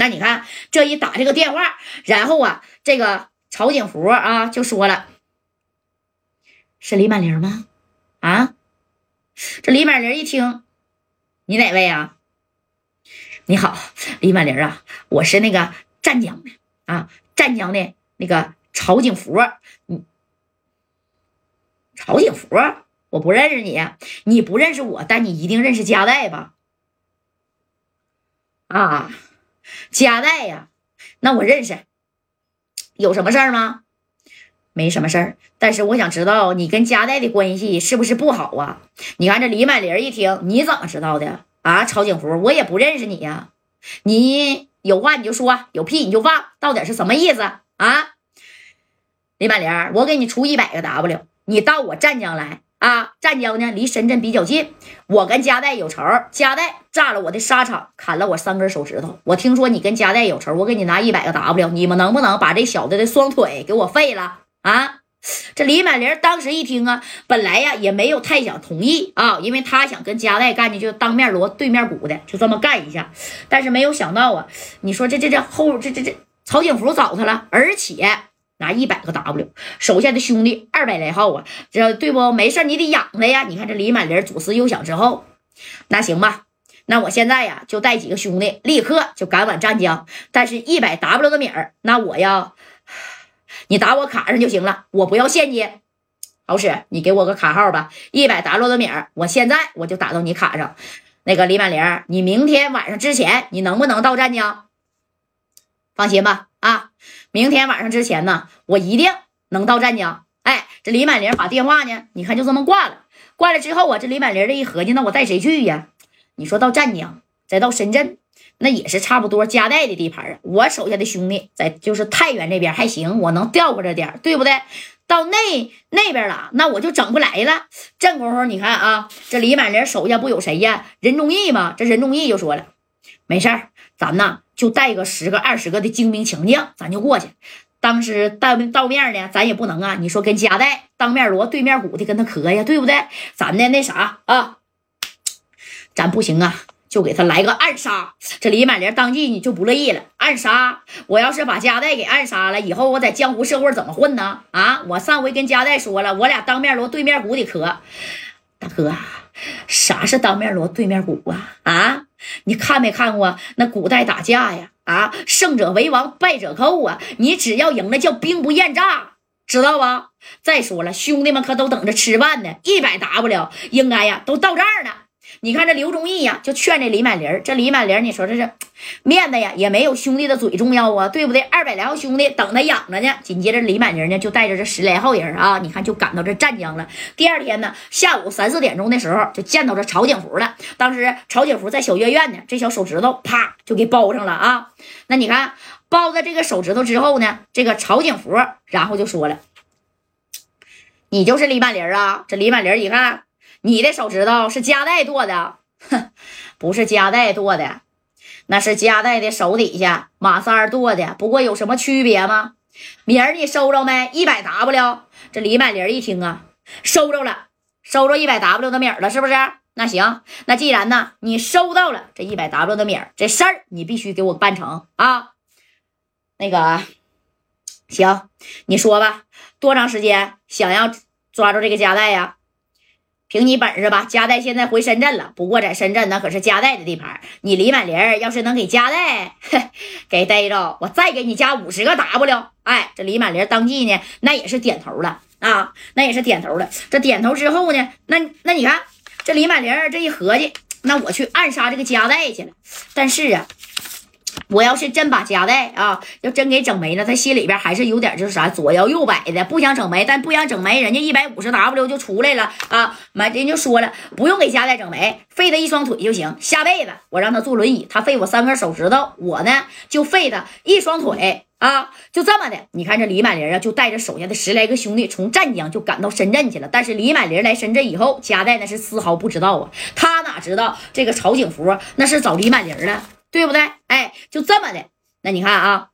那你看这一打这个电话，然后啊，这个曹景福啊就说了：“是李满玲吗？”啊，这李满玲一听，你哪位啊？你好，李满玲啊，我是那个湛江的啊，湛江的那个曹景福。嗯，曹景福，我不认识你，你不认识我，但你一定认识加代吧？啊，加代呀，那我认识。有什么事儿吗？没什么事儿，但是我想知道你跟加代的关系是不是不好啊？你看这李满玲一听，你怎么知道的啊？曹景福，我也不认识你呀，你有话你就说，有屁你就放，到底是什么意思啊？李满玲，我给你出一百个 W，你到我湛江来啊！湛江呢离深圳比较近，我跟加代有仇，加代炸了我的沙场，砍了我三根手指头。我听说你跟加代有仇，我给你拿一百个 W，你们能不能把这小子的双腿给我废了？啊！这李满林当时一听啊，本来呀也没有太想同意啊，因为他想跟加代干的就当面锣对面鼓的，就这么干一下。但是没有想到啊，你说这这这后这这这曹景福找他了，而且拿一百个 W，手下的兄弟二百来号啊，这对不？没事你得养他呀。你看这李满玲左思右想之后，那行吧，那我现在呀就带几个兄弟立刻就赶往湛江，但是一百 W 的米儿，那我要。你打我卡上就行了，我不要现金。好使，你给我个卡号吧，一百 W 的米儿，我现在我就打到你卡上。那个李满玲，你明天晚上之前，你能不能到湛江？放心吧，啊，明天晚上之前呢，我一定能到湛江。哎，这李满玲把电话呢，你看就这么挂了。挂了之后啊，这李满玲这一合计，那我带谁去呀？你说到湛江，再到深圳。那也是差不多加代的地盘啊，我手下的兄弟在就是太原这边还行，我能调过这点对不对？到那那边了，那我就整不来了。这功夫你看啊，这李满林手下不有谁呀？任忠义吗？这任忠义就说了，没事儿，咱呢就带个十个二十个的精兵强将，咱就过去。当时到到面呢，咱也不能啊，你说跟加代当面锣对面鼓的跟他磕呀，对不对？咱的那啥啊，咱不行啊。就给他来个暗杀，这李满玲当即你就不乐意了。暗杀，我要是把加代给暗杀了，以后我在江湖社会怎么混呢？啊，我上回跟加代说了，我俩当面锣对面鼓的磕。大哥，啥是当面锣对面鼓啊？啊，你看没看过那古代打架呀？啊，胜者为王，败者寇啊！你只要赢了，叫兵不厌诈，知道吧？再说了，兄弟们可都等着吃饭呢，一百 W 应该呀，都到这儿呢。你看这刘忠义呀，就劝这李满林这李满林你说这是面子呀，也没有兄弟的嘴重要啊，对不对？二百来号兄弟等他养着呢。紧接着李满林呢，就带着这十来号人啊，你看就赶到这湛江了。第二天呢，下午三四点钟的时候，就见到这曹景福了。当时曹景福在小月院呢，这小手指头啪就给包上了啊。那你看包在这个手指头之后呢，这个曹景福然后就说了：“你就是李满林啊？”这李满林一看。你的手指头是夹带剁的，哼，不是夹带剁的，那是夹带的手底下马三剁的。不过有什么区别吗？米儿你收着没？一百 W。这李满林一听啊，收着了，收着一百 W 的米儿了，是不是？那行，那既然呢，你收到了这一百 W 的米儿，这事儿你必须给我办成啊。那个，行，你说吧，多长时间想要抓住这个夹带呀？凭你本事吧，加代现在回深圳了。不过在深圳那可是加代的地盘。你李满林要是能给加代 给逮着，我再给你加五十个 W。哎，这李满林当即呢，那也是点头了啊，那也是点头了。这点头之后呢，那那你看这李满林这一合计，那我去暗杀这个加代去了。但是啊。我要是真把夹带啊，要真给整没了，他心里边还是有点就是啥左摇右摆的，不想整没，但不想整没，人家一百五十 W 就出来了啊！妈，人就说了，不用给夹带整没，废他一双腿就行。下辈子我让他坐轮椅，他废我三根手指头，我呢就废他一双腿啊！就这么的，你看这李满林啊，就带着手下的十来个兄弟从湛江就赶到深圳去了。但是李满林来深圳以后，夹带那是丝毫不知道啊，他哪知道这个曹景福那是找李满林了。对不对？哎，就这么的。那你看啊，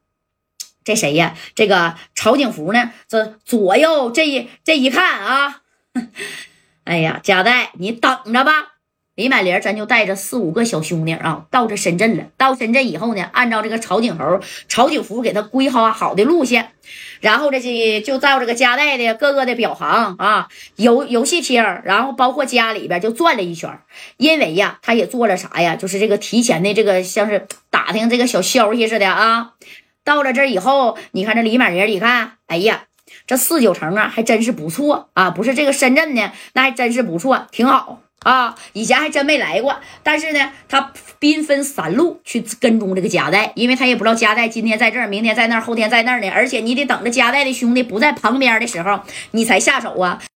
这谁呀？这个曹景福呢？这左右这一这一看啊，哎呀，贾带，你等着吧。李满林咱就带着四五个小兄弟啊，到这深圳了。到深圳以后呢，按照这个曹景侯、曹景福给他规划好的路线，然后这些就照这个家带的各个的表行啊，游游戏厅，然后包括家里边就转了一圈。因为呀，他也做了啥呀？就是这个提前的这个像是打听这个小消息似的啊。到了这以后，你看这李满林，你看，哎呀。这四九城啊，还真是不错啊！不是这个深圳呢，那还真是不错，挺好啊。以前还真没来过，但是呢，他兵分三路去跟踪这个夹带，因为他也不知道夹带今天在这儿，明天在那儿，后天在那儿呢。而且你得等着夹带的兄弟不在旁边的时候，你才下手啊。